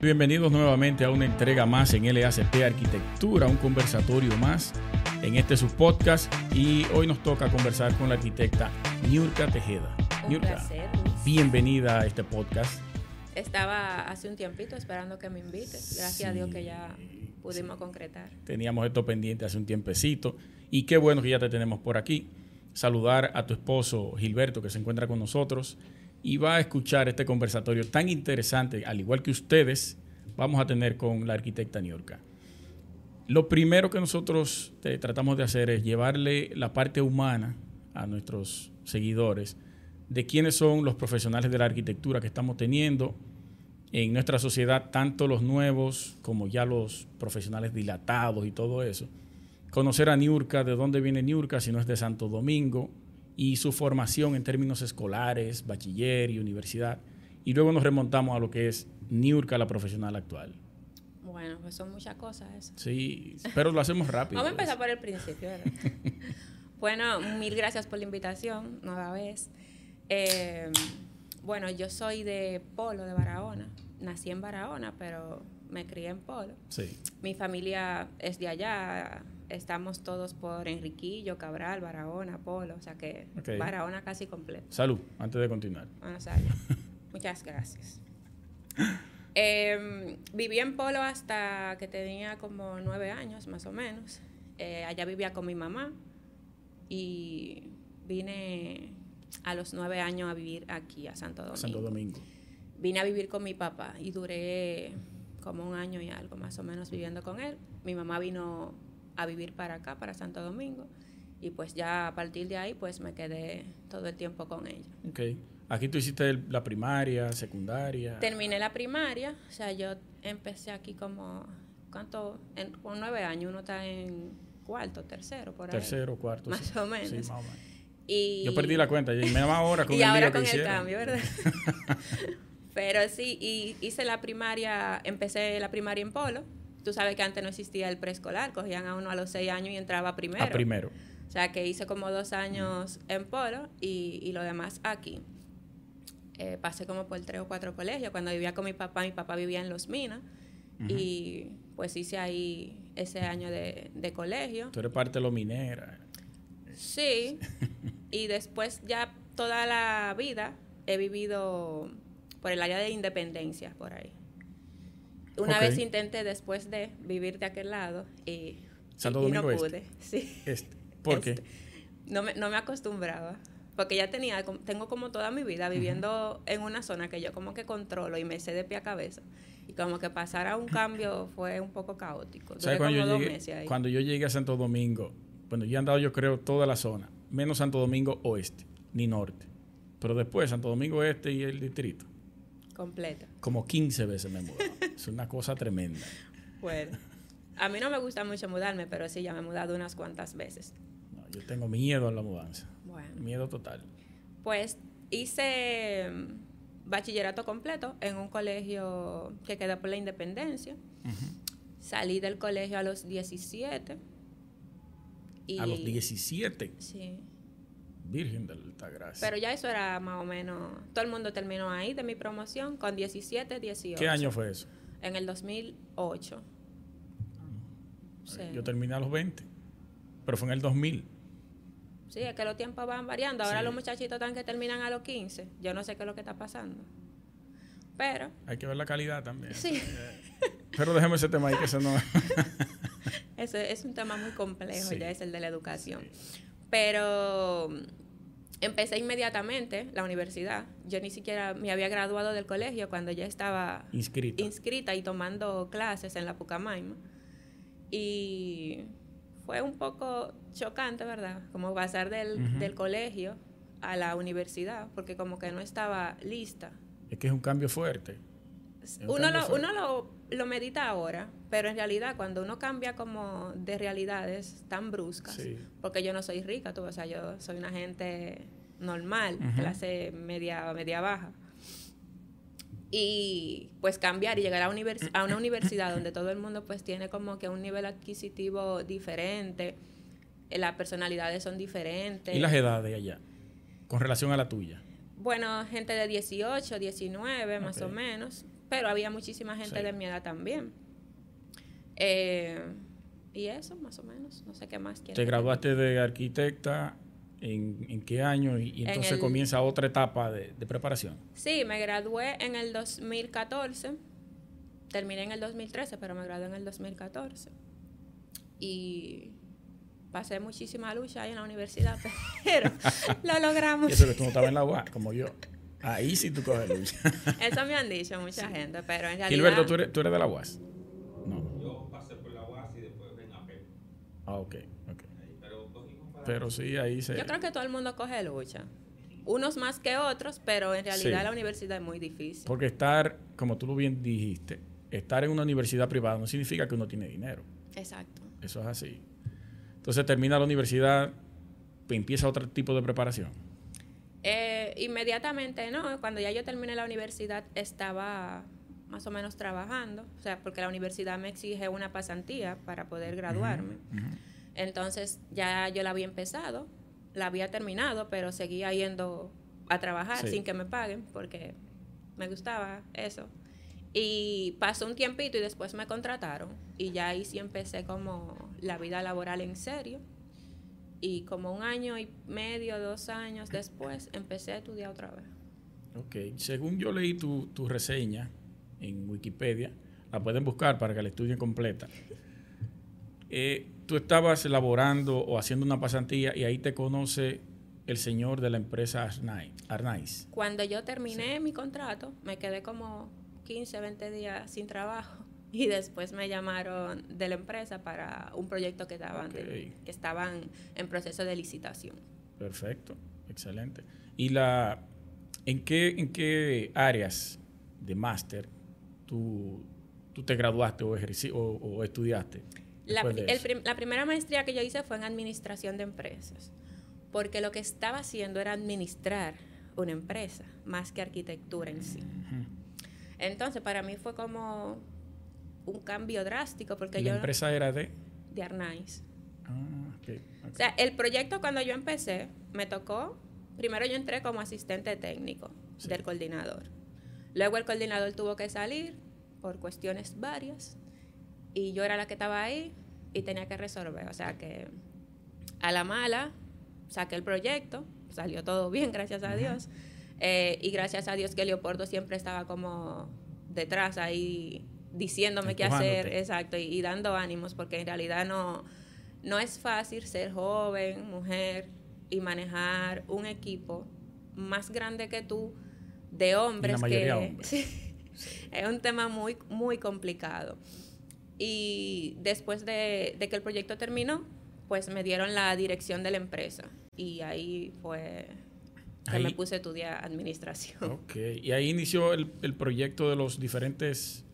Bienvenidos nuevamente a una entrega más en LACP Arquitectura, un conversatorio más en este subpodcast y hoy nos toca conversar con la arquitecta Niurka Tejeda. Un placer, bienvenida a este podcast. Estaba hace un tiempito esperando que me invites. Gracias a Dios que ya pudimos concretar. Teníamos esto pendiente hace un tiempecito y qué bueno que ya te tenemos por aquí. Saludar a tu esposo Gilberto que se encuentra con nosotros y va a escuchar este conversatorio tan interesante, al igual que ustedes, vamos a tener con la arquitecta Niurka. Lo primero que nosotros eh, tratamos de hacer es llevarle la parte humana a nuestros seguidores de quiénes son los profesionales de la arquitectura que estamos teniendo en nuestra sociedad, tanto los nuevos como ya los profesionales dilatados y todo eso. Conocer a Niurka, de dónde viene Niurka, si no es de Santo Domingo, y su formación en términos escolares, bachiller y universidad. Y luego nos remontamos a lo que es Niurka, la profesional actual. Bueno, pues son muchas cosas eso. Sí, pero lo hacemos rápido. Vamos a empezar por el principio. bueno, mil gracias por la invitación, nueva vez. Eh, bueno, yo soy de Polo, de Barahona. Nací en Barahona, pero me crié en Polo. Sí. Mi familia es de allá, estamos todos por Enriquillo, Cabral, Barahona, Polo, o sea que Barahona casi completo. Salud, antes de continuar. Bueno, salud. Muchas gracias. Em, viví en Polo hasta que tenía como nueve años, más o menos. Eh, allá vivía con mi mamá y vine a los nueve años a vivir aquí, a Santo Domingo. Santo Domingo. Vine a vivir con mi papá y duré como un año y algo más o menos viviendo con él. Mi mamá vino a vivir para acá, para Santo Domingo. Y pues ya a partir de ahí, pues me quedé todo el tiempo con ella. Ok. Aquí tú hiciste la primaria, secundaria. Terminé la primaria, o sea, yo empecé aquí como, ¿cuánto? En, con nueve años, uno está en cuarto, tercero, por ahí. Tercero, cuarto. Más o menos. Sí, más o menos. Y, yo perdí la cuenta, y me ahora con y el ahora con el cambio, ¿verdad? Pero sí, y hice la primaria, empecé la primaria en Polo, Tú sabes que antes no existía el preescolar, cogían a uno a los seis años y entraba primero. A primero. O sea, que hice como dos años en Polo y, y lo demás aquí. Eh, pasé como por tres o cuatro colegios. Cuando vivía con mi papá, mi papá vivía en Los Minas. Y pues hice ahí ese año de, de, colegio. Tú eres parte de los minera. Sí. y después ya toda la vida he vivido por el área de independencia, por ahí. Una vez intenté después de vivir de aquel lado y, no pude. Sí. Este. ¿Por qué? Este. No me, no me acostumbraba. Porque ya tenía, tengo como toda mi vida viviendo en una zona que yo como que controlo y me sé de pie a cabeza. Y como que pasar a un cambio fue un poco caótico. cuando, yo llegué, cuando yo llegué a Santo Domingo, bueno, yo he andado yo creo toda la zona, menos Santo Domingo Oeste, ni Norte. Pero después Santo Domingo Este y el distrito completa. Como 15 veces me he mudado. es una cosa tremenda. Bueno, a mí no me gusta mucho mudarme, pero sí, ya me he mudado unas cuantas veces. yo tengo miedo a la mudanza. Bueno. Miedo total. Pues hice mm, bachillerato completo en un colegio que queda por la Independencia. Salí del colegio a los 17. ¿A los 17? Sí. Virgen de Altagracia. Pero ya eso era más o menos. Todo el mundo terminó ahí de mi promoción con 17, 18. ¿Qué año fue eso? En el 2008. Sí. Yo terminé a los 20. Pero fue en el 2000. Sí, es que los tiempos van variando. Ahora los muchachitos están que terminan a los 15. Yo no sé qué es lo que está pasando. Pero. Hay que ver la calidad también. Sí. Pero dejemos ese tema ahí que eso no. ese es un tema muy complejo, ya es el de la educación. Pero empecé inmediatamente la universidad. Yo ni siquiera me había graduado del colegio cuando ya estaba inscrita, inscrita y tomando clases en la Pucamaima. Y fue un poco chocante, ¿verdad? Como pasar del, del colegio a la universidad, porque como que no estaba lista. Es que es un cambio fuerte. Uno, lo, uno lo, lo, medita ahora, pero en realidad cuando uno cambia como de realidades tan bruscas, porque yo no soy rica, tú, o sea, yo soy una gente normal, clase media, media baja. Y pues cambiar y llegar a, a una universidad donde todo el mundo pues tiene como que un nivel adquisitivo diferente, eh, las personalidades son diferentes. ¿Y las edades allá? Con relación a la tuya. Bueno, gente de 18, 19 más o menos, pero había muchísima gente de mi edad también. Eh, y eso, más o menos, no sé qué más. Te graduaste de arquitecta ¿En, qué año? Y, entonces comienza otra etapa de, preparación. Sí, me gradué en el 2014. Terminé en el 2013, pero me gradué en el 2014. Y pasé muchísima lucha ahí en la universidad, pero lo logramos. Y eso que tú no estabas en la como yo. Ahí sí tú coges lucha. eso me han dicho mucha gente, pero en realidad... Gilberto, ¿tú eres, ¿tú eres de la UAS? No. Yo pasé por la UAS y después en AP. Ah, ok. Pero sí, ahí se... Yo creo que todo el mundo coge lucha. Unos más que otros, pero en realidad la universidad es muy difícil. Porque estar, como tú lo bien dijiste, estar en una universidad privada no significa que uno tiene dinero. Exacto. Eso es así. Entonces termina la universidad, empieza otro tipo de preparación. Inmediatamente no, cuando ya yo terminé la universidad estaba más o menos trabajando, o sea, porque la universidad me exige una pasantía para poder graduarme. Entonces ya yo la había empezado, la había terminado, pero seguía yendo a trabajar sin que me paguen porque me gustaba eso. Y pasó un tiempito y después me contrataron y ya ahí sí empecé como la vida laboral en serio. Y como un año y medio, dos años después, empecé a estudiar otra vez. Ok, según yo leí tu, tu reseña en Wikipedia, la pueden buscar para que la estudien completa. Eh, tú estabas elaborando o haciendo una pasantía y ahí te conoce el señor de la empresa Arnaiz. Cuando yo terminé mi contrato, me quedé como 15, 20 días sin trabajo y después me llamaron de la empresa para un proyecto que estaban, que estaban en proceso de licitación. Perfecto, excelente. ¿Y la, en, qué, en qué áreas de máster tú, tú te graduaste o, o estudiaste? La, primera maestría que yo hice fue en administración de empresas, porque lo que estaba haciendo era administrar una empresa, más que arquitectura en sí. Entonces, para mí fue como un cambio drástico, porque yo... ¿La empresa era de? De Arnaiz. Ah, O sea, el proyecto cuando yo empecé, me tocó, primero yo entré como asistente técnico del coordinador. Luego el coordinador tuvo que salir por cuestiones varias y yo era la que estaba ahí y tenía que resolver. O sea que a la mala saqué el proyecto, salió todo bien, gracias a Dios. Eh, y gracias a Dios que Leopoldo siempre estaba como detrás ahí diciéndome qué hacer, exacto, y, dando ánimos, porque en realidad no, no es fácil ser joven, mujer y manejar un equipo más grande que tú de hombres que es un tema muy muy complicado. Y después de, que el proyecto terminó, pues me dieron la dirección de la empresa. Y ahí fue que me puse a estudiar administración. Ok, y ahí inició el, proyecto de los diferentes,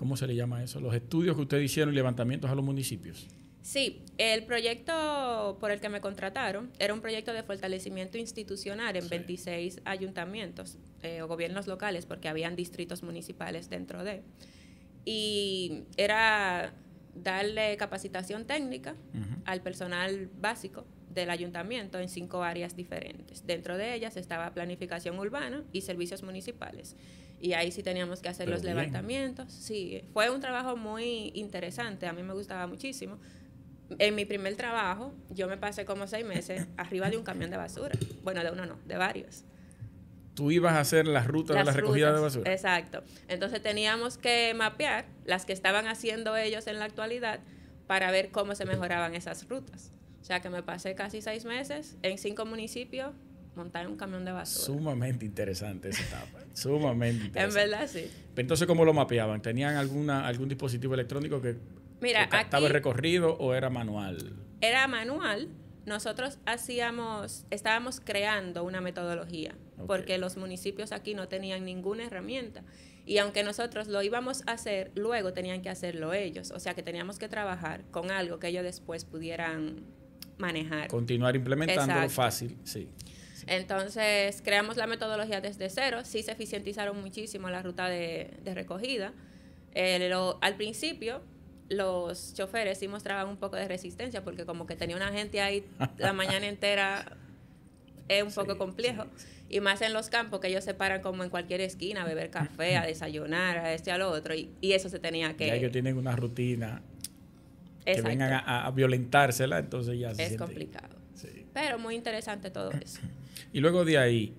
¿cómo se le llama eso? Los estudios que ustedes hicieron y levantamientos a los municipios. Sí, el proyecto por el que me contrataron era un proyecto de fortalecimiento institucional en 26 ayuntamientos eh, o gobiernos locales, porque habían distritos municipales dentro de y era darle capacitación técnica al personal básico del ayuntamiento en cinco áreas diferentes. Dentro de ellas estaba planificación urbana y servicios municipales. Y ahí sí teníamos que hacer los levantamientos. Sí, fue un trabajo muy interesante, a mí me gustaba muchísimo. En mi primer trabajo, yo me pasé como seis meses arriba de un camión de basura. Bueno, de uno no, de varios tú ibas a hacer las rutas de la recogida de basura. Exacto. Entonces teníamos que mapear las que estaban haciendo ellos en la actualidad para ver cómo se mejoraban esas rutas. O sea que me pasé casi seis meses en cinco municipios montar un camión de basura. Sumamente interesante esa etapa. Sumamente interesante. En verdad, sí. Entonces, ¿cómo lo mapeaban? ¿Tenían alguna, algún dispositivo electrónico que, Mira, estaba el recorrido o era manual? Era manual. Nosotros hacíamos, estábamos creando una metodología porque los municipios aquí no tenían ninguna herramienta. Y aunque nosotros lo íbamos a hacer, luego tenían que hacerlo ellos. O sea que teníamos que trabajar con algo que ellos después pudieran manejar. Continuar implementándolo fácil, sí. Entonces, creamos la metodología desde cero. Sí se eficientizaron muchísimo la ruta de, recogida. Eh, al principio, los choferes sí mostraban un poco de resistencia porque como que tenía una gente ahí la mañana entera es un poco Sí, complejo. sí, Y más en los campos, que ellos se paran como en cualquier esquina a beber café, a desayunar, a este, a lo otro. Y, y eso se tenía que... Ya ellos tienen una rutina que vengan a, a violentársela, entonces ya se es siente- complicado. Sí. Pero muy interesante todo eso. Y luego de ahí,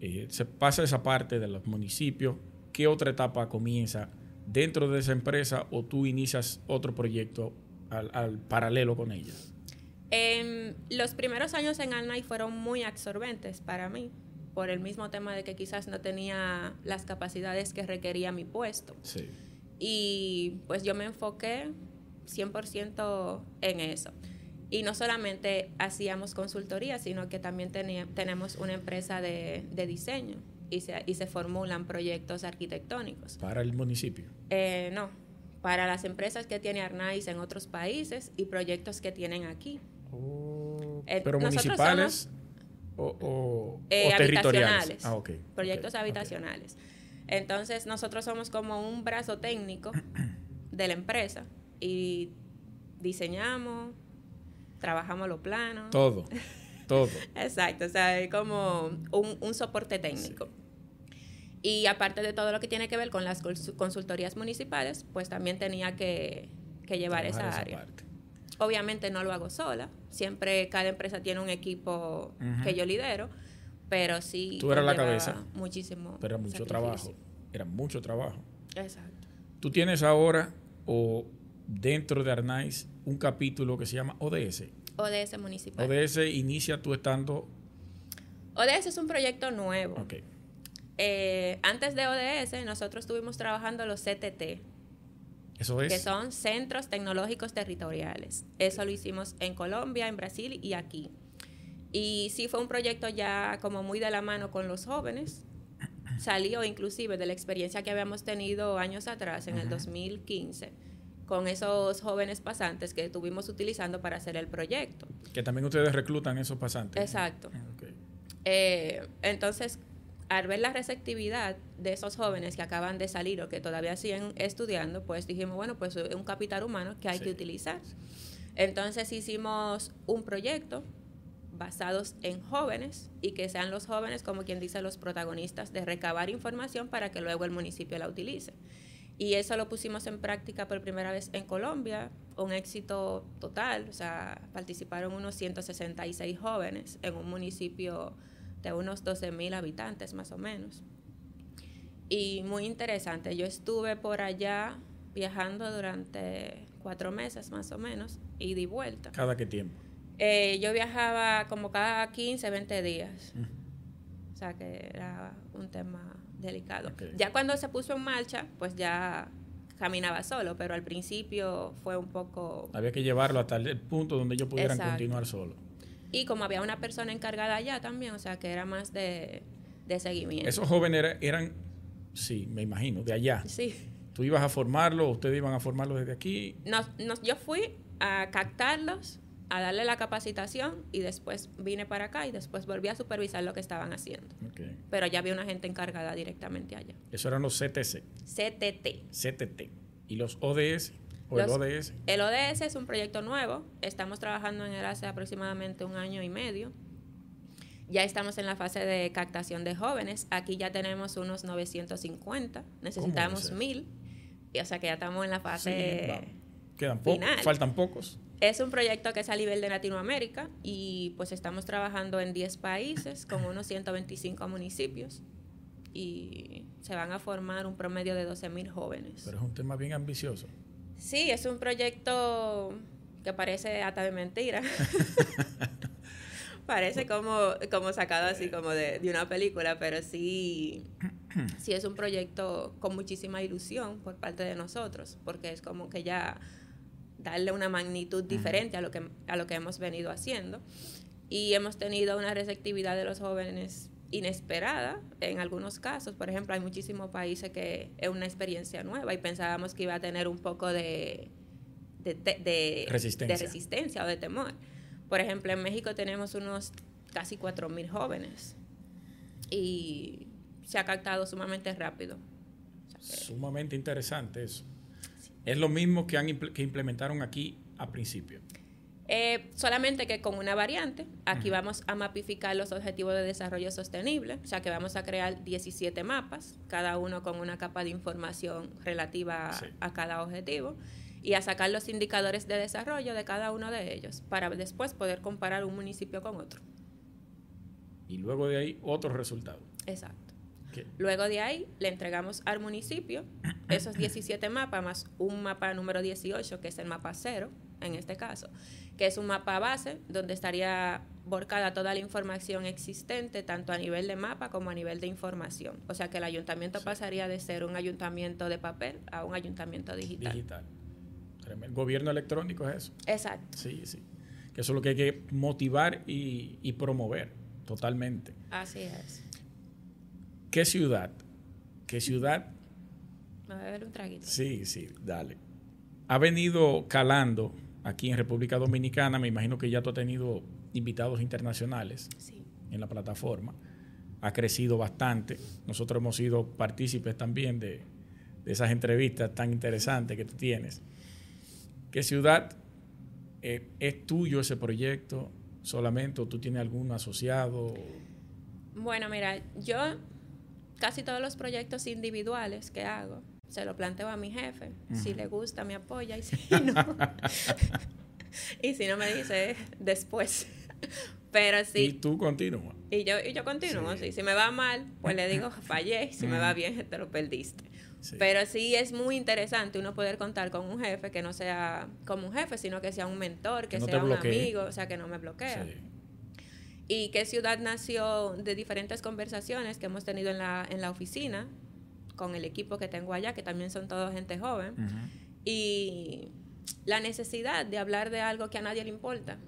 eh, se pasa esa parte de los municipios. ¿Qué otra etapa comienza dentro de esa empresa o tú inicias otro proyecto al, al paralelo con ella? Em, los primeros años en Alnay fueron muy absorbentes para mí, por el mismo tema de que quizás no tenía las capacidades que requería mi puesto. Sí. Y pues yo me enfoqué 100% en eso. Y no solamente hacíamos consultoría, sino que también tenía- tenemos una empresa de, de diseño y se, y se formulan proyectos arquitectónicos. Para el municipio. Eh, no, para las empresas que tiene Arnaiz en otros países y proyectos que tienen aquí. Eh, Pero municipales o, o- Eh, o territoriales. Ah. Proyectos habitacionales. Entonces, nosotros somos como un brazo técnico de la empresa y diseñamos, trabajamos los planos. Todo, todo. Exacto, o sea, es como un, un soporte técnico. Y aparte de todo lo que tiene que ver con las cons- consultorías municipales, pues también tenía que, que llevar Trabajar esa área. Obviamente no lo hago sola, siempre cada empresa tiene un equipo que yo lidero, pero sí. Tú eras la cabeza, Muchísimo. Pero era mucho sacrificio. trabajo. Era mucho trabajo. Exacto. Tú tienes ahora o dentro de Arnaiz un capítulo que se llama ODS. ODS municipal. ODS inicia tú estando. ODS es un proyecto nuevo. Ok. Eh, antes de ODS, nosotros estuvimos trabajando los CTT, Eso es. que son Centros Tecnológicos Territoriales. Eso lo hicimos en Colombia, en Brasil y aquí. Y sí fue un proyecto ya como muy de la mano con los jóvenes. Salió inclusive de la experiencia que habíamos tenido años atrás, en el 2015, con esos jóvenes pasantes que estuvimos utilizando para hacer el proyecto. Que también ustedes reclutan esos pasantes. Exacto. Ok. Eh, entonces, al ver la receptividad de esos jóvenes que acaban de salir o que todavía siguen estudiando, pues dijimos, bueno, pues es un capital humano que hay Sí. que utilizar. Entonces hicimos un proyecto basados en jóvenes y que sean los jóvenes, como quien dice, los protagonistas de recabar información para que luego el municipio la utilice. Y eso lo pusimos en práctica por primera vez en Colombia, un éxito total, o sea, participaron unos 166 jóvenes en un municipio de unos 12 mil habitantes más o menos. Y muy interesante, yo estuve por allá viajando durante cuatro meses más o menos, y di vuelta. ¿Cada qué tiempo? Eh, yo viajaba como cada 15, 20 días. O sea que era un tema delicado. Ya cuando se puso en marcha, pues ya caminaba solo, pero al principio fue un poco... Había que llevarlo hasta el punto donde ellos pudieran Exacto. continuar solo. Y como había una persona encargada allá también, o sea que era más de, de seguimiento. Esos jóvenes era- eran, sí, me imagino, de allá. Sí. Tú ibas a formarlo, ustedes iban a formarlo desde aquí. Nos, nos- yo fui a captarlos, a darle la capacitación y después vine para acá y después volví a supervisar lo que estaban haciendo. Pero ya había una gente encargada directamente allá. Eso eran los CTC, CTT. CTT. Y los ODS, o Los- el ODS. El ODS es un proyecto nuevo. Estamos trabajando en él hace aproximadamente un año y medio. Ya estamos en la fase de captación de jóvenes. Aquí ya tenemos unos 950. Necesitamos ese? mil. Y, o sea que ya estamos en la Sí, fase... vamos. Quedan pocos, final. faltan pocos. Es un proyecto que es a nivel de Latinoamérica y pues estamos trabajando en 10 países con unos 125 municipios y se van a formar un promedio de 12 mil jóvenes. Pero es un tema bien ambicioso. Sí, es un proyecto que parece hasta de mentira. parece como, como sacado así como de, de una película, pero sí, sí es un proyecto con muchísima ilusión por parte de nosotros, porque es como que ya darle una magnitud diferente a lo que, a lo que hemos venido haciendo. Y hemos tenido una receptividad de los jóvenes inesperada en algunos casos. Por ejemplo, hay muchísimos países que es una experiencia nueva y pensábamos que iba a tener un poco de, de, de- Resistencia. de resistencia o de temor. Por ejemplo, en México tenemos unos casi 4.000 jóvenes y se ha captado sumamente rápido. O sea que- Sumamente interesante eso. Es lo mismo que, han que implementaron aquí a principio. Eh, solamente que con una variante, aquí vamos a mapificar los objetivos de desarrollo sostenible, o sea que vamos a crear 17 mapas, cada uno con una capa de información relativa Sí. a cada objetivo, y a sacar los indicadores de desarrollo de cada uno de ellos, para después poder comparar un municipio con otro. Y luego de ahí, otros resultados. Exacto. Luego de ahí le entregamos al municipio esos 17 mapas más un mapa número 18, que es el mapa cero, en este caso, que es un mapa base donde estaría volcada toda la información existente, tanto a nivel de mapa como a nivel de información. O sea que el ayuntamiento pasaría de ser un ayuntamiento de papel a un ayuntamiento digital. Digital. Tremendo. Gobierno electrónico es eso. Exacto, Sí, sí. Que eso es lo que hay que motivar y, y promover totalmente. así es. ¿Qué ciudad? ¿Qué ciudad? Me voy a beber un traguito. Sí, sí, dale. Ha venido calando aquí en República Dominicana. Me imagino que ya tú has tenido invitados internacionales Sí. en la plataforma. Ha crecido bastante. Nosotros hemos sido partícipes también de, de esas entrevistas tan interesantes que tú tienes. ¿Qué ciudad eh, es tuyo ese proyecto solamente o tú tienes algún asociado? Bueno, mira, yo casi todos los proyectos individuales que hago se lo planteo a mi jefe. Si le gusta, me apoya y si no. y si no me dice después. Pero Y sí. tú continúas. Y yo, y yo continúo. Sí. sí. Si me va mal, pues le digo fallé. y Si me va bien, te lo perdiste. Sí. Pero sí es muy interesante uno poder contar con un jefe que no sea como un jefe, sino que sea un mentor, que, Que no te sea un amigo, o sea, que no me bloquea. Sí. Y qué ciudad nació de diferentes conversaciones que hemos tenido en la, en la oficina con el equipo que tengo allá, que también son todos gente joven. Y la necesidad de hablar de algo que a nadie le importa.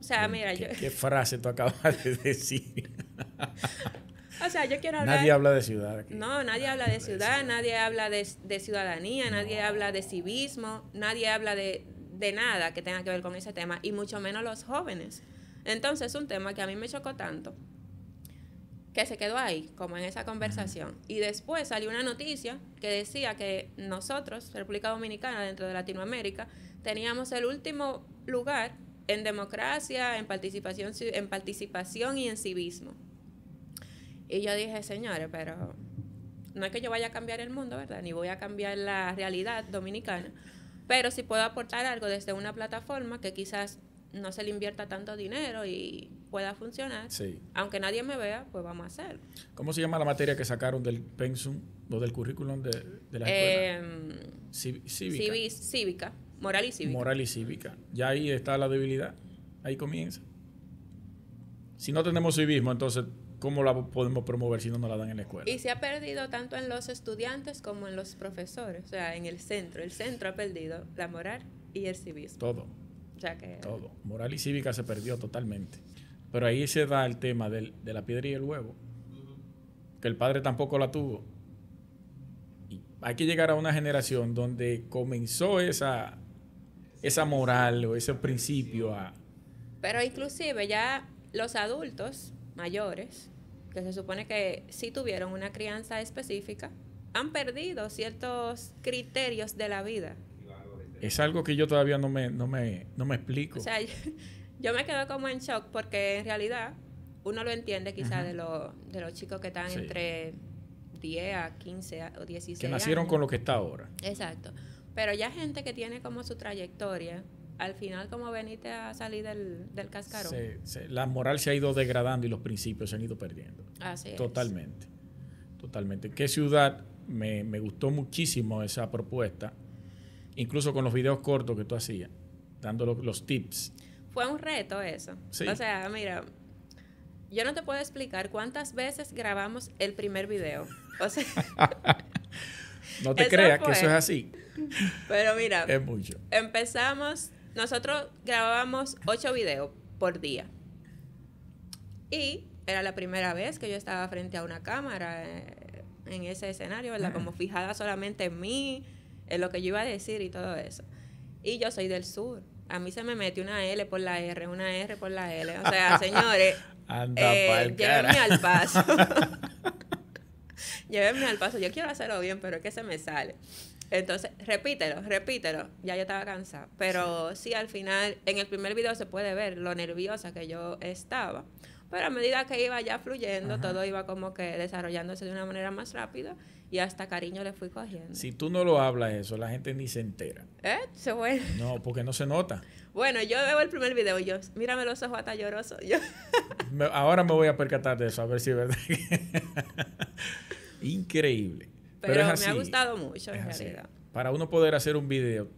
O sea, mira, ¿Qué, yo, qué frase tú acabas de decir? o sea, yo quiero hablar... Nadie habla de ciudad aquí. No, nadie habla de ciudad, nadie habla de, de ciudadanía, nadie habla de civismo, nadie habla de, de nada que tenga que ver con ese tema, y mucho menos los jóvenes. Entonces, es un tema que a mí me chocó tanto, que se quedó ahí, como en esa conversación. Y después salió una noticia que decía que nosotros, República Dominicana, dentro de Latinoamérica, teníamos el último lugar en democracia, en participación, ci- en participación y en civismo. Y yo dije, señores, pero no es que yo vaya a cambiar el mundo, ¿verdad? Ni voy a cambiar la realidad dominicana, pero sí puedo aportar algo desde una plataforma que quizás no se le invierta tanto dinero y pueda funcionar. Sí. Aunque nadie me vea, pues vamos a hacerlo. ¿Cómo se llama la materia que sacaron del pensum o del currículum de, de la escuela? Em, cívica. civis- cívica, moral y cívica. Moral y cívica. Ya ahí está la debilidad. Ahí comienza. Si no tenemos civismo, entonces, ¿cómo la podemos promover si no nos la dan en la escuela? Y se ha perdido tanto en los estudiantes como en los profesores, o sea, en el centro. El centro ha perdido la moral y el civismo. Todo, O sea que... todo. Moral y cívica se perdió totalmente. Pero ahí se da el tema del- de la piedra y el huevo. Que el padre tampoco la tuvo. Y hay que llegar a una generación donde comenzó esa, esa moral o ese principio a... Pero inclusive ya los adultos mayores, que se supone que sí tuvieron una crianza específica, han perdido ciertos criterios de la vida. Es algo que yo todavía no me, no me, no me explico. O sea, yo, yo me quedo como en shock porque en realidad uno lo entiende quizá Ajá. de, lo- de los chicos que están Sí. entre 10 a 15 a- o 16 que nacieron años. con lo que está ahora. Exacto. Pero ya gente que tiene como su trayectoria, al final como veniste a salir del, del cascarón. Se- se- la moral se ha ido degradando y los principios se han ido perdiendo. Así es. Totalmente. Totalmente. ¿Qué ciudad? Me, me gustó muchísimo esa propuesta. Incluso con los videos cortos que tú hacías, dando los, los tips. Fue un reto eso. Sí. O sea, mira, yo no te puedo explicar cuántas veces grabamos el primer video. O sea, No te creas que eso es así. pero mira, Es mucho. empezamos, nosotros grabábamos ocho videos por día. Y era la primera vez que yo estaba frente a una cámara eh, en ese escenario, ¿verdad? Como fijada solamente en mí, en lo que yo iba a decir y todo eso. Y yo soy del sur. A mí se me mete una L por la R, una R por la L. O sea, señores, eh, llévenme al paso. llévenme al paso. Yo quiero hacerlo bien, pero es que se me sale. Entonces, repítelo, repítelo. Ya yo estaba cansada. Pero sí. al final, en el primer video se puede ver lo nerviosa que yo estaba. Pero a medida que iba ya fluyendo, todo iba como que desarrollándose de una manera más rápida y hasta cariño le fui cogiendo. Si tú no lo hablas eso, la gente ni se entera. ¿Eh? Se fue. No, porque no se nota. Bueno, yo veo el primer video y yo, mírame los ojos hasta llorosos. Yo. ahora me voy a percatar de eso, a ver si es verdad. Increíble. Pero, me ha gustado mucho, en realidad. Para uno poder hacer un video,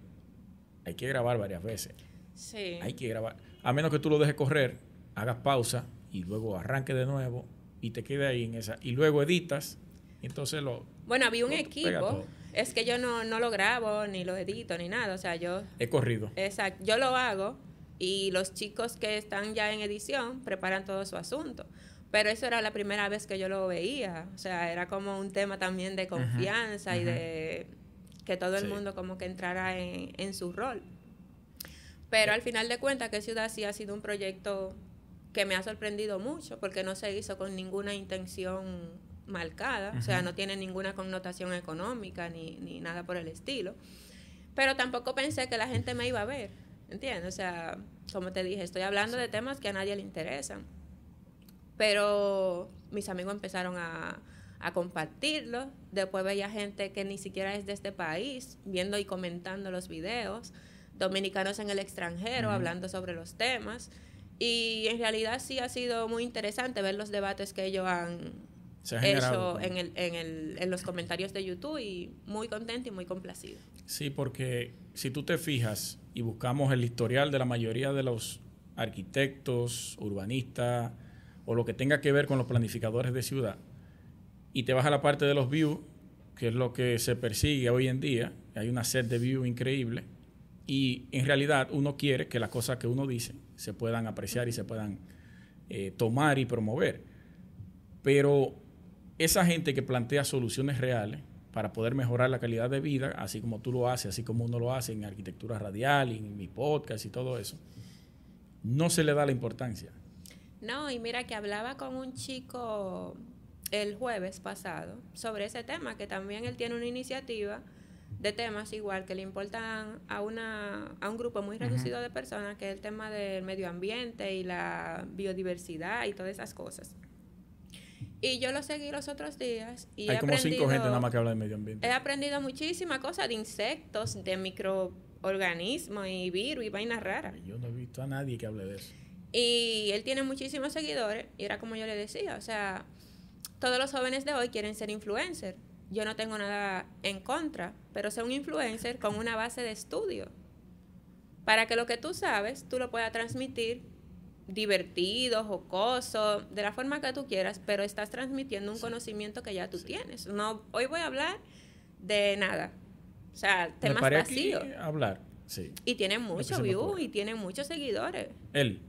hay que grabar varias veces. Sí. Hay que grabar. A menos que tú lo dejes correr, hagas pausa y luego arranque de nuevo y te quede ahí en esa. Y luego editas, y entonces lo. Bueno, había un equipo. Es que yo no, no lo grabo, ni lo edito, ni nada. O sea, yo. He corrido. Exacto. Yo lo hago y los chicos que están ya en edición preparan todo su asunto. Pero eso era la primera vez que yo lo veía. O sea, era como un tema también de confianza y de que todo el mundo como que entrara en, en su rol. Pero al final de cuentas, que Ciudad sí ha sido un proyecto que me ha sorprendido mucho porque no se hizo con ninguna intención marcada, o sea, no tiene ninguna connotación económica ni, ni nada por el estilo. Pero tampoco pensé que la gente me iba a ver, ¿entiendes? O sea, como te dije, estoy hablando de temas que a nadie le interesan. Pero mis amigos empezaron a, a compartirlo. Después veía gente que ni siquiera es de este país viendo y comentando los videos. Dominicanos en el extranjero hablando sobre los temas. Y en realidad sí ha sido muy interesante ver los debates que ellos han hecho en, el, en, el, en los comentarios de YouTube y muy contento y muy complacido. Sí, porque si tú te fijas y buscamos el historial de la mayoría de los arquitectos, urbanistas, o lo que tenga que ver con los planificadores de ciudad, y te vas a la parte de los views, que es lo que se persigue hoy en día, hay una set de views increíble, y en realidad uno quiere que las cosas que uno dice se puedan apreciar y se puedan eh, tomar y promover. Pero esa gente que plantea soluciones reales para poder mejorar la calidad de vida, así como tú lo haces, así como uno lo hace en arquitectura radial, en mi podcast y todo eso, no se le da la importancia. No, y mira que hablaba con un chico el jueves pasado sobre ese tema, que también él tiene una iniciativa de temas igual que le importan a, una, a un grupo muy reducido de personas, que es el tema del medio ambiente y la biodiversidad y todas esas cosas. Y yo lo seguí los otros días y Hay como cinco gente nada más que habla de medio ambiente. He aprendido muchísimas cosas de insectos, de microorganismos y virus y vainas raras. Yo no he visto a nadie que hable de eso. Y él tiene muchísimos seguidores y era como yo le decía, o sea, todos los jóvenes de hoy quieren ser influencers. Yo no tengo nada en contra, pero ser un influencer con una base de estudio. Para que lo que tú sabes, tú lo puedas transmitir divertido, jocoso, de la forma que tú quieras, pero estás transmitiendo un conocimiento que ya tú tienes. No, hoy voy a hablar de nada. O sea, temas vacíos. hablar, sí. Y tiene mucho views y tiene muchos seguidores. Él.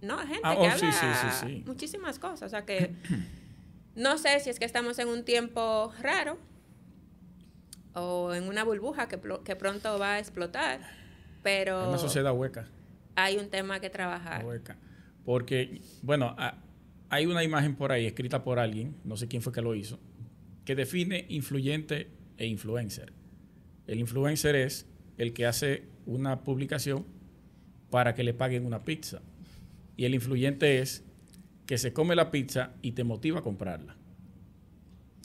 No, gente ah, que oh, habla muchísimas cosas. O sea que no sé si es que estamos en un tiempo raro o en una burbuja que, que pronto va a explotar, pero... En una sociedad hueca. Hay un tema que trabajar. Hueca. Porque, bueno, hay una imagen por ahí escrita por alguien, no sé quién fue que lo hizo, que define influyente e influencer. El influencer es el que hace una publicación para que le paguen una pizza. Y el influyente es que se come la pizza y te motiva a comprarla.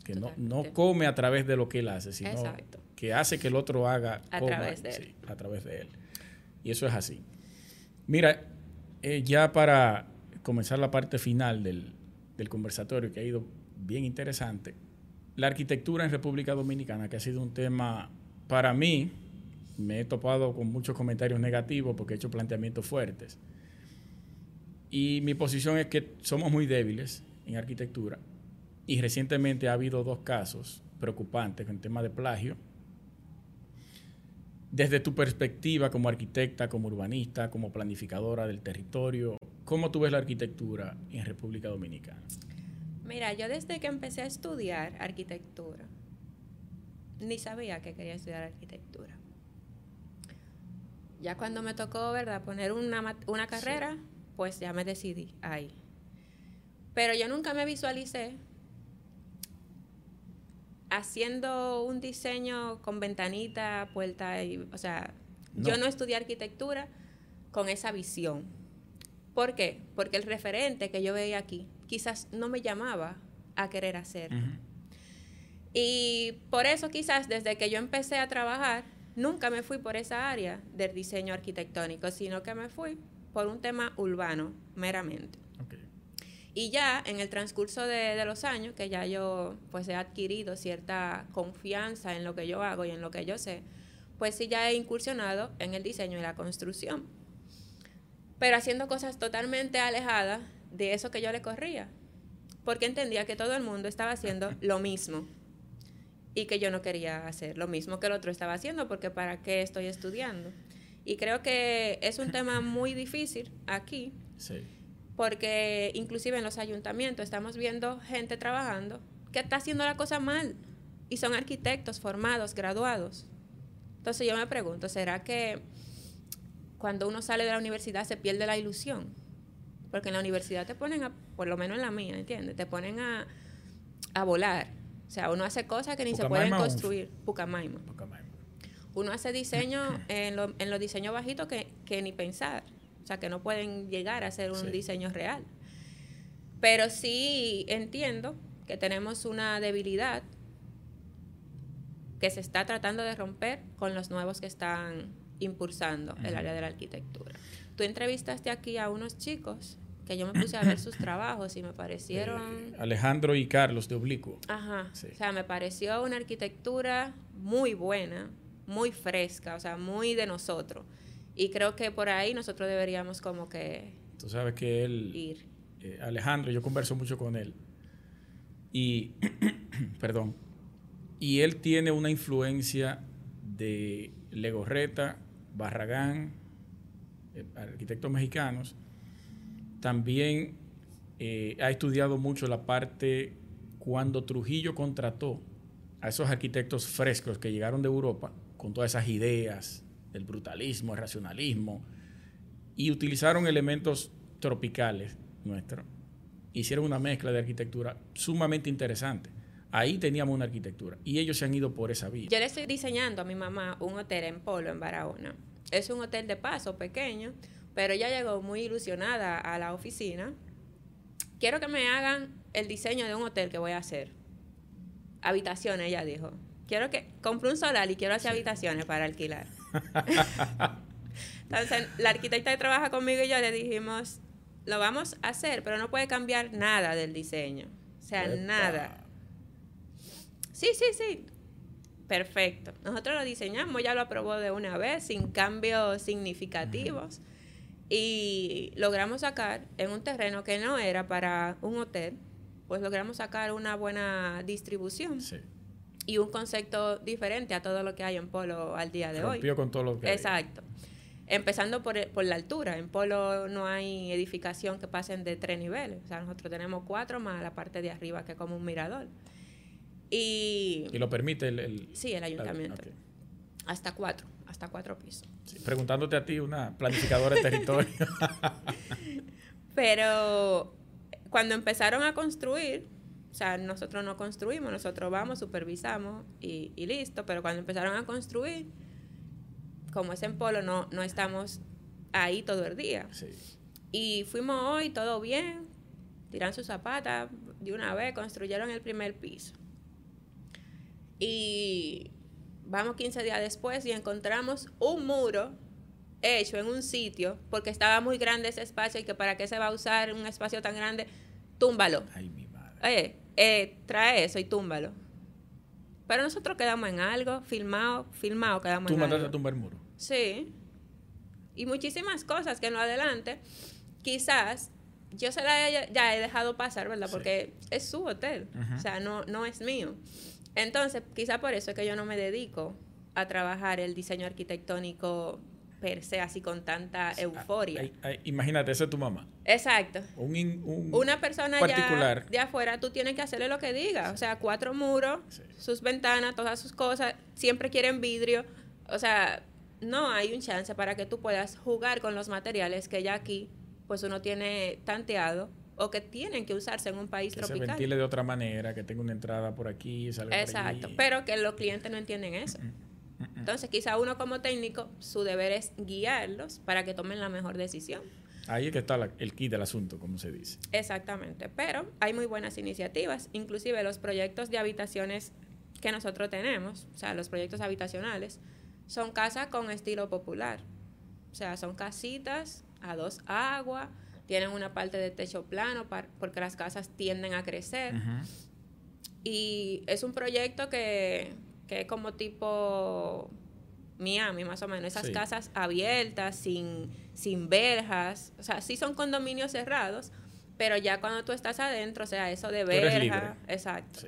Que no, no, come a través de lo que él hace, sino que hace que el otro haga a través de él. a través de él. Y eso es así. Mira, eh, ya para comenzar la parte final del, del conversatorio, que ha ido bien interesante, la arquitectura en República Dominicana, que ha sido un tema para mí, me he topado con muchos comentarios negativos porque he hecho planteamientos fuertes. Y mi posición es que somos muy débiles en arquitectura y recientemente ha habido dos casos preocupantes el tema de plagio. Desde tu perspectiva como arquitecta, como urbanista, como planificadora del territorio, ¿cómo tú ves la arquitectura en República Dominicana? Mira, yo desde que empecé a estudiar arquitectura, ni sabía que quería estudiar arquitectura. Ya cuando me tocó, ¿verdad?, poner una, una carrera, pues ya me decidí ahí. Pero yo nunca me visualicé haciendo un diseño con ventanita, puerta, y, o sea, No. yo no estudié arquitectura con esa visión. ¿Por qué? Porque el referente que yo veía aquí quizás no me llamaba a querer hacer. Y por eso quizás desde que yo empecé a trabajar, nunca me fui por esa área del diseño arquitectónico, sino que me fui por un tema urbano, meramente. Y ya en el transcurso de, de los años, que ya yo pues he adquirido cierta confianza en lo que yo hago y en lo que yo sé, pues sí ya he incursionado en el diseño y la construcción. Pero haciendo cosas totalmente alejadas de eso que yo le corría. Porque entendía que todo el mundo estaba haciendo lo mismo. Y que yo no quería hacer lo mismo que el otro estaba haciendo, porque ¿para qué estoy estudiando? Y creo que es un tema muy difícil aquí, Sí. Porque inclusive en los ayuntamientos estamos viendo gente trabajando que está haciendo la cosa mal y son arquitectos formados, graduados. Entonces yo me pregunto, ¿será que cuando uno sale de la universidad se pierde la ilusión? Porque en la universidad te ponen, a, por lo menos en la mía, ¿entiendes? Te ponen a, a volar. O sea, uno hace cosas que ni se pueden construir. Pucamaima. Pucamaima. Uno hace diseño en, lo- en los diseños bajitos que, que ni pensar. O sea, que no pueden llegar a ser un Sí. diseño real. Pero sí entiendo que tenemos una debilidad que se está tratando de romper con los nuevos que están impulsando el área de la arquitectura. Tú entrevistaste aquí a unos chicos que yo me puse a ver sus trabajos y me parecieron... Eh, Alejandro y Carlos de Oblicuo. Ajá. Sí. O sea, me pareció una arquitectura muy buena, muy fresca, o sea, muy de nosotros. Y creo que por ahí nosotros deberíamos como que Tú sabes que él, ir. eh, Alejandro, yo converso mucho con él. Y, perdón, y él tiene una influencia de Legorreta, Barragán, eh, arquitectos mexicanos. También eh, ha estudiado mucho la parte cuando Trujillo contrató a esos arquitectos frescos que llegaron de Europa con todas esas ideas del brutalismo, el racionalismo, y utilizaron elementos tropicales nuestros. Hicieron una mezcla de arquitectura sumamente interesante. Ahí teníamos una arquitectura y ellos se han ido por esa vía. Yo le estoy diseñando a mi mamá un hotel en Polo, en Barahona. Es un hotel de paso pequeño, pero ella llegó muy ilusionada a la oficina. Quiero que me hagan el diseño de un hotel que voy a hacer. Habitaciones, ella dijo. Quiero que compre un solar y quiero hacer habitaciones para alquilar. Entonces, la arquitecta que trabaja conmigo y yo le dijimos, lo vamos a hacer, pero no puede cambiar nada del diseño. O sea, Epa. nada. Sí, sí, sí. Perfecto. Nosotros lo diseñamos, ya lo aprobó de una vez, sin cambios significativos. Y logramos sacar en un terreno que no era para un hotel, pues logramos sacar una buena distribución Sí. Y un concepto diferente a todo lo que hay en Polo al día de hoy. Rompió con todo lo que hay. Exacto. Empezando por, por la altura. En Polo no hay edificación que pasen de tres niveles. O sea, nosotros tenemos cuatro más la parte de arriba que es como un mirador. Y, Y lo permite el... el- sí, el ayuntamiento. Hasta cuatro, hasta cuatro pisos. Sí, Preguntándote a ti, una planificadora de territorio. Pero cuando empezaron a construir, o sea, nosotros no construimos, nosotros vamos, supervisamos y, y listo, pero cuando empezaron a construir, como es en Polo, no, no estamos ahí todo el día. sí. Y fuimos hoy, todo bien, tiran sus zapatas de una vez, construyeron el primer piso. Y vamos 15 días después y encontramos un muro hecho en un sitio, porque estaba muy grande ese espacio y que para qué se va a usar un espacio tan grande, túmbalo. Ay, mi madre. Oye, eh, trae eso y túmbalo. Pero nosotros quedamos en algo, filmado, filmado, quedamos Tú en mandaste algo. a tumbar el muro. Sí. Y muchísimas cosas que en lo adelante, quizás yo se la he- ya he dejado pasar, ¿verdad? Sí. Porque es su hotel, o sea, no, no es mío. Entonces, quizá por eso es que yo no me dedico a trabajar el diseño arquitectónico per se, así con tanta euforia. Ay, ay, imagínate, esa es tu mamá. Exacto. Un, in- un Una persona particular. ya de afuera, tú tienes que hacerle lo que diga. O sea, cuatro muros, Sí. sus ventanas, todas sus cosas, siempre quieren vidrio. O sea, no hay un chance para que tú puedas jugar con los materiales que ya aquí, pues uno tiene tanteado o que tienen que usarse en un país que se tropical. ventile de otra manera, que tenga una entrada por aquí salga Exacto, por allí. pero que los clientes no entienden eso. Entonces, quizá uno como técnico, su deber es guiarlos para que tomen la mejor decisión. Ahí es que está la- el kit del asunto, como se dice. Exactamente, pero hay muy buenas iniciativas, inclusive los proyectos de habitaciones que nosotros tenemos, o sea, los proyectos habitacionales, son casas con estilo popular. O sea, son casitas a dos aguas, tienen una parte de techo plano par- porque las casas tienden a crecer. Y es un proyecto que, que es como tipo Miami, más o menos. Esas Sí. casas abiertas, sin, sin verjas. O sea, sí son condominios cerrados, pero ya cuando tú estás adentro, o sea, eso de verja. Exacto. Sí.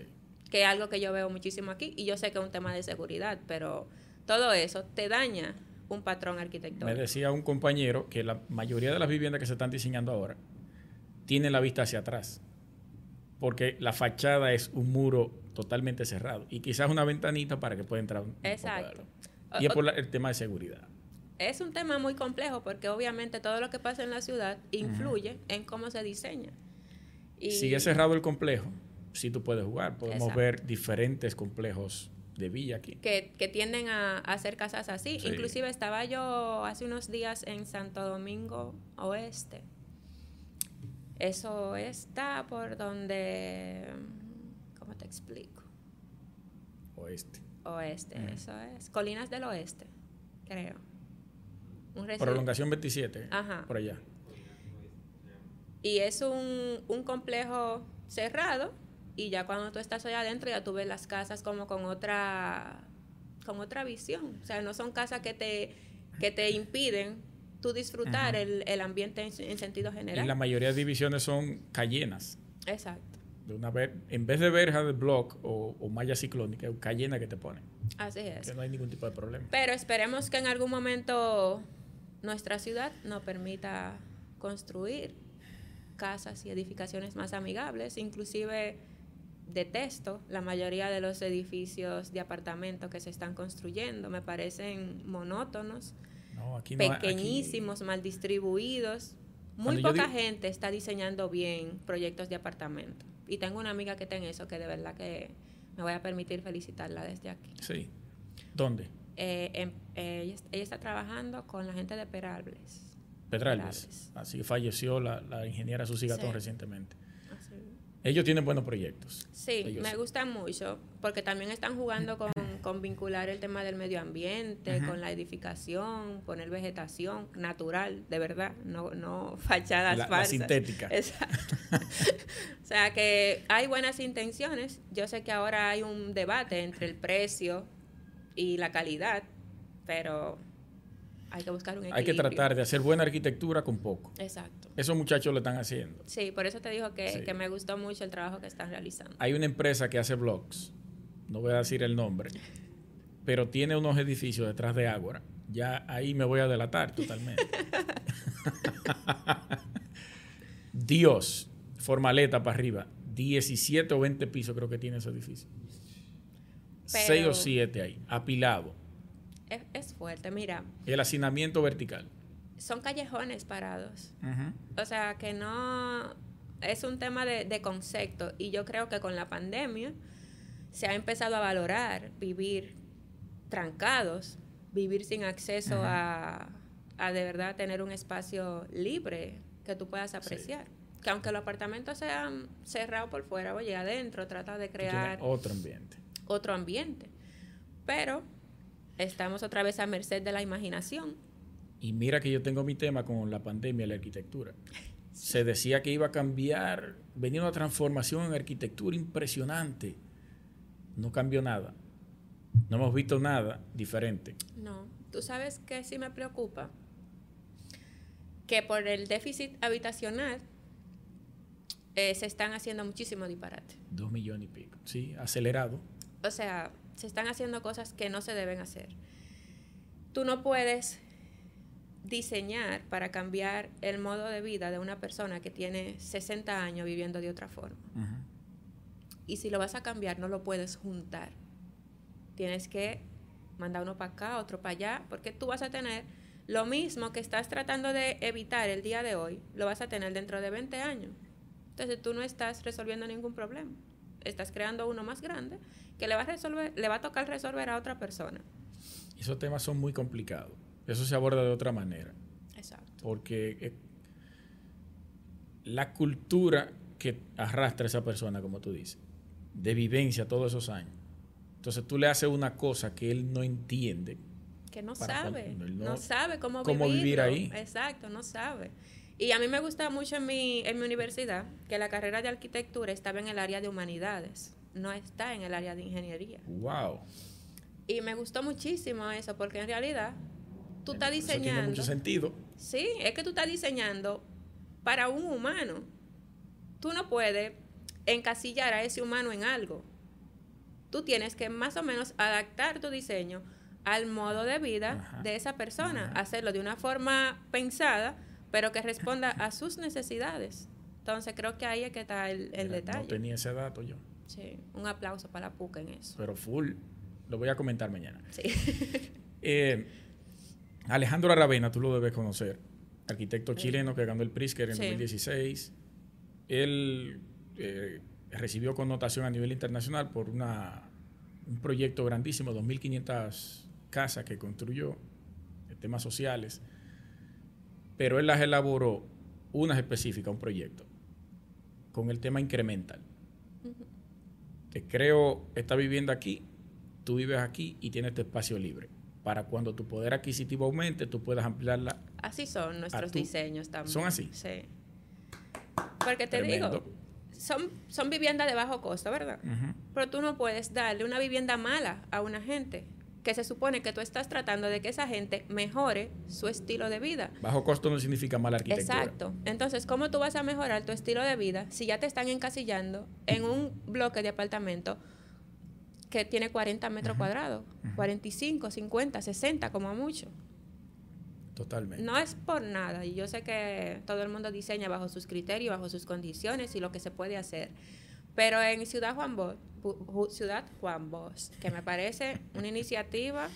Que es algo que yo veo muchísimo aquí. Y yo sé que es un tema de seguridad, pero todo eso te daña un patrón Me arquitectónico. decía un compañero que la mayoría de las viviendas que se están diseñando ahora tienen la vista hacia atrás, porque la fachada es un muro totalmente cerrado y quizás una ventanita para que pueda entrar un Exacto. Y es por la- el tema de seguridad. Es un tema muy complejo porque obviamente todo lo que pasa en la ciudad influye en cómo se diseña. Y Si es cerrado el complejo, sí tú puedes jugar. Podemos Exacto. ver diferentes complejos de villa aquí. que, que tienden a, a hacer casas así. Sí. Inclusive estaba yo hace unos días en Santo Domingo Oeste. Eso está por donde... ¿Cómo te explico? Oeste. Oeste, eso es. Colinas del Oeste, creo. Un Prolongación 27, Ajá. por allá. Y es un, un complejo cerrado y ya cuando tú estás allá adentro ya tú ves las casas como con otra con otra visión. O sea, no son casas que te, que te impiden tú disfrutar el, el ambiente en, en sentido Y general. la mayoría de divisiones son callenas. Exacto. De una ver, en vez de verja de block o, o malla ciclónica, es cayena que te ponen. Así es. Que no hay ningún tipo de problema. Pero esperemos que en algún momento nuestra ciudad nos permita construir casas y edificaciones más amigables. Inclusive detesto la mayoría de los edificios de apartamentos que se están construyendo. Me parecen monótonos, No, aquí no, aquí- pequeñísimos, mal distribuidos. Muy Cuando poca gente está diseñando bien proyectos de apartamento. Y tengo una amiga que está en eso, que de verdad que me voy a permitir felicitarla desde aquí. Sí. ¿Dónde? Eh, eh, ella, ella está trabajando con la gente de Perables. Pedralbes. Pedralbes. Así que falleció la, la ingeniera Susi Gatón Sí. recientemente. Así. Ellos tienen buenos proyectos. Sí, Ellos me sí. gusta mucho porque también están jugando con, con vincular el tema del medio ambiente, con la edificación, poner vegetación natural, de verdad, no, no fachadas La- la falsas. sintética. Exacto. o sea que hay buenas intenciones. Yo sé que ahora hay un debate entre el precio y la calidad, pero hay que buscar un Hay que equilibrio. tratar de hacer buena arquitectura con poco. Exacto. Esos muchachos lo están haciendo. Sí, por eso te digo que, Sí. que me gustó mucho el trabajo que están realizando. Hay una empresa que hace blogs, no voy a decir el nombre, pero tiene unos edificios detrás de Ágora. Ya ahí me voy a delatar totalmente. Dios, formaleta para arriba, 17 o 20 pisos creo que tiene ese edificio. Pero- 6 o 7 ahí, apilado. Es, es fuerte, mira, El hacinamiento vertical. son callejones parados. O sea, que no es un tema de, de concepto y yo creo que con la pandemia se ha empezado a valorar vivir trancados, vivir sin acceso a, a de verdad tener un espacio libre que tú puedas apreciar. Que aunque los apartamentos sean cerrados por fuera, oye, adentro trata de crear otro ambiente. otro ambiente. Pero estamos otra vez a merced de la imaginación. Y mira que yo tengo mi tema con la pandemia la arquitectura. Se decía que iba a cambiar, venía una transformación en arquitectura impresionante. No cambió nada. No hemos visto nada diferente. No, tú sabes que sí me preocupa que por el déficit habitacional eh, se están haciendo muchísimo disparate. Dos millones y pico. Sí, acelerado. O sea, se están haciendo cosas que no se deben hacer. Tú no puedes diseñar para cambiar el modo de vida de una persona que tiene 60 años viviendo de otra forma. Y si lo vas a cambiar, no lo puedes juntar. Tienes que mandar uno para acá, otro para allá, porque tú vas a tener lo mismo que estás tratando de evitar el día de hoy, lo vas a tener dentro de 20 años. Entonces tú no estás resolviendo ningún problema. Estás creando uno más grande que le va a resolver, le va a tocar resolver a otra persona. Esos temas son muy complicados. Eso se aborda de otra manera. Exacto. Porque eh, la cultura que arrastra esa persona, como tú dices, de vivencia todos esos años. Entonces tú le haces una cosa que él no entiende. Que no sabe. cual- no- No, sabe cómo, cómo vivir ahí. Exacto, no sabe. Y a mí me gusta mucho en mi, en mi universidad que la carrera de arquitectura estaba en el área de humanidades, no está en el área de ingeniería. ¡Wow! Y me gustó muchísimo eso, porque en realidad tú estás Eso tiene diseñando. mucho sentido. Sí, es que tú estás diseñando para un humano. Tú no puedes encasillar a ese humano en algo. Tú tienes que más o menos adaptar tu diseño al modo de vida Ajá. de esa persona, Ajá. hacerlo de una forma pensada, pero que responda a sus necesidades. Entonces creo que ahí es que está el, el Mira, detalle. No tenía ese dato yo. Sí, un aplauso para la PUC en eso. Pero full. Lo voy a comentar mañana. Sí. Eh, Alejandro Aravena, tú lo debes conocer. Arquitecto chileno que ganó el Pritzker en Sí. 2016. Él eh, recibió connotación a nivel internacional por una, un proyecto grandísimo, 2.500 casas que construyó, de temas sociales. Pero él las elaboró, unas específicas, un proyecto, con el tema incremental. Que creo, esta vivienda aquí, tú vives aquí y tienes tu espacio libre. Para cuando tu poder adquisitivo aumente, tú puedas ampliarla. Así son nuestros diseños también. ¿Son así? Sí. Porque te Tremendo. digo, son, son viviendas de bajo costo, ¿verdad? Pero tú no puedes darle una vivienda mala a una gente que se supone que tú estás tratando de que esa gente mejore su estilo de vida. Bajo costo no significa mala arquitectura. Exacto. Entonces, ¿cómo tú vas a mejorar tu estilo de vida si ya te están encasillando en un bloque de apartamento que tiene 40 metros cuadrados? 45, 50, 60 como mucho. Totalmente. No es por nada, y yo sé que todo el mundo diseña bajo sus criterios, bajo sus condiciones y lo que se puede hacer. Pero en Ciudad Juan Bosch, Ciudad Juan Bosch, que me parece una iniciativa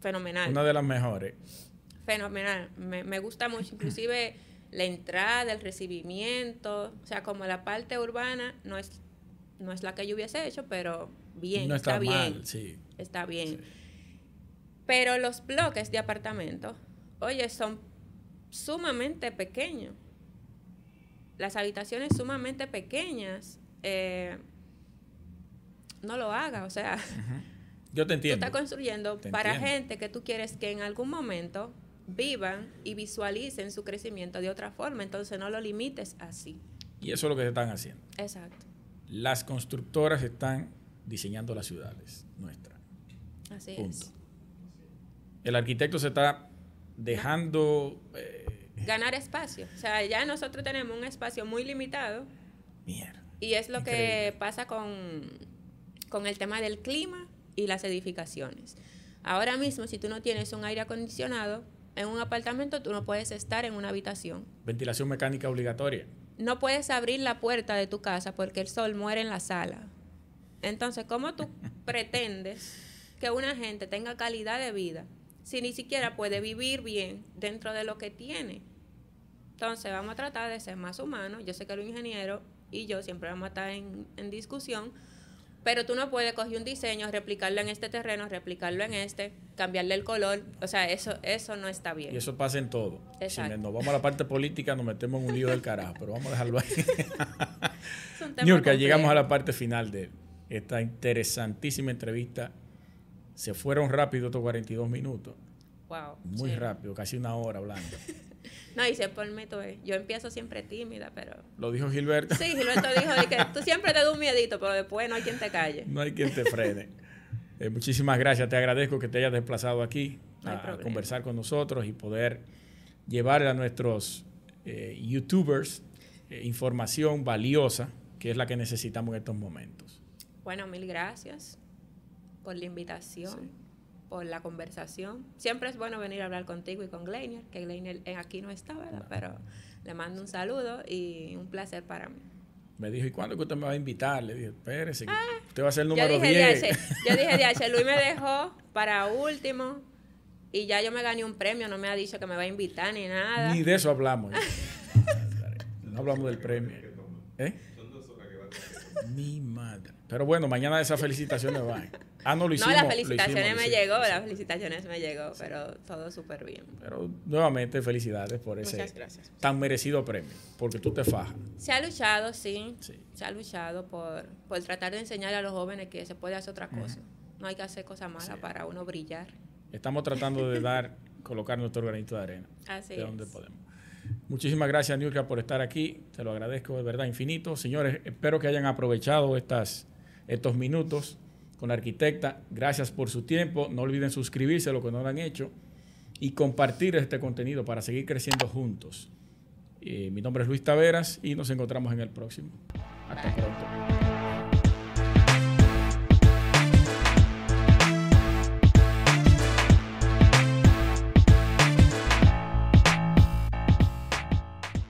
fenomenal. Una de las mejores. Fenomenal. Me, me gusta mucho, inclusive la entrada, el recibimiento, o sea, como la parte urbana no es, no es la que yo hubiese hecho, pero bien, no está, está, bien. mal, sí. Está bien. Sí. Pero los bloques de apartamentos, oye, son sumamente pequeños. Las habitaciones sumamente pequeñas. eh, no lo haga, o sea, Yo te tú entiendo. estás construyendo Te para entiendo. gente que tú quieres que en algún momento vivan y visualicen su crecimiento de otra forma, entonces no lo limites así. Y eso es lo que se están haciendo. Exacto. Las constructoras están diseñando las ciudades nuestras. Así Punto. es. El arquitecto se está dejando. eh, Ganar espacio. O sea, ya nosotros tenemos un espacio muy limitado mierda. Y es lo Increíble. que pasa con, con el tema del clima y las edificaciones. Ahora mismo, si tú no tienes un aire acondicionado en un apartamento, tú no puedes estar en una habitación. Ventilación mecánica obligatoria. No puedes abrir la puerta de tu casa porque el sol muere en la sala. Entonces, ¿cómo tú pretendes que una gente tenga calidad de vida si ni siquiera puede vivir bien dentro de lo que tiene? Entonces, vamos a tratar de ser más humanos. Yo sé que los ingenieros y yo siempre vamos a estar en, en discusión, pero tú no puedes coger un diseño, replicarlo en este terreno, replicarlo en este, cambiarle el color. O sea, eso, eso no está bien. Y eso pasa en todo. Si Exacto. nos vamos a la parte política, nos metemos en un lío del carajo, pero vamos a dejarlo ahí. Niurka, llegamos a la parte final de esta interesantísima entrevista. Se fueron rápido estos 42 minutos. Wow, Muy sí. rápido, casi una hora hablando. No, y se ves, yo empiezo siempre tímida, pero... Lo dijo Gilberto. Sí, Gilberto dijo de que tú siempre te das un miedito, pero después no hay quien te calle. No hay quien te frene. Eh, muchísimas gracias. Te agradezco que te hayas desplazado aquí No a, conversar con nosotros y poder llevar a nuestros eh, youtubers eh, información valiosa, que es la que necesitamos en estos momentos. Bueno, mil gracias por la invitación, Sí. por la conversación. Siempre es bueno venir a hablar contigo y con Gleinier, que Gleinier eh, aquí no está, ¿verdad? Pero le mando un saludo y un placer para mí. Me dijo, ¿y cuándo que usted me va a invitar? Le dije, espérese, que usted va a ser el Ah, Yo número dije, 10. DH, yo dije, DH, Luis me dejó para último y ya yo me gané un premio, no me ha dicho que me va a invitar ni nada. Ni de eso hablamos. no hablamos del premio. ¿Eh? Mi madre. Pero bueno, mañana esas felicitaciones van. Ah, no lo hicimos. No, las felicitaciones me llegó, las felicitaciones me llegó, pero todo súper bien. Pero nuevamente felicidades por ese tan merecido premio, porque tú te fajas. Se ha luchado, sí. Se ha luchado por, por tratar de enseñar a los jóvenes que se puede hacer otra cosa. No hay que hacer cosas malas para uno brillar. Estamos tratando de dar, colocar nuestro granito de arena. Así de donde podemos. Muchísimas gracias, Nurka, por estar aquí. Te lo agradezco de verdad infinito. Señores, espero que hayan aprovechado estas, estos minutos con la arquitecta. Gracias por su tiempo. No olviden suscribirse, lo que no lo han hecho, y compartir este contenido para seguir creciendo juntos. Eh, mi nombre es Luis Taveras y nos encontramos en el próximo. Hasta pronto.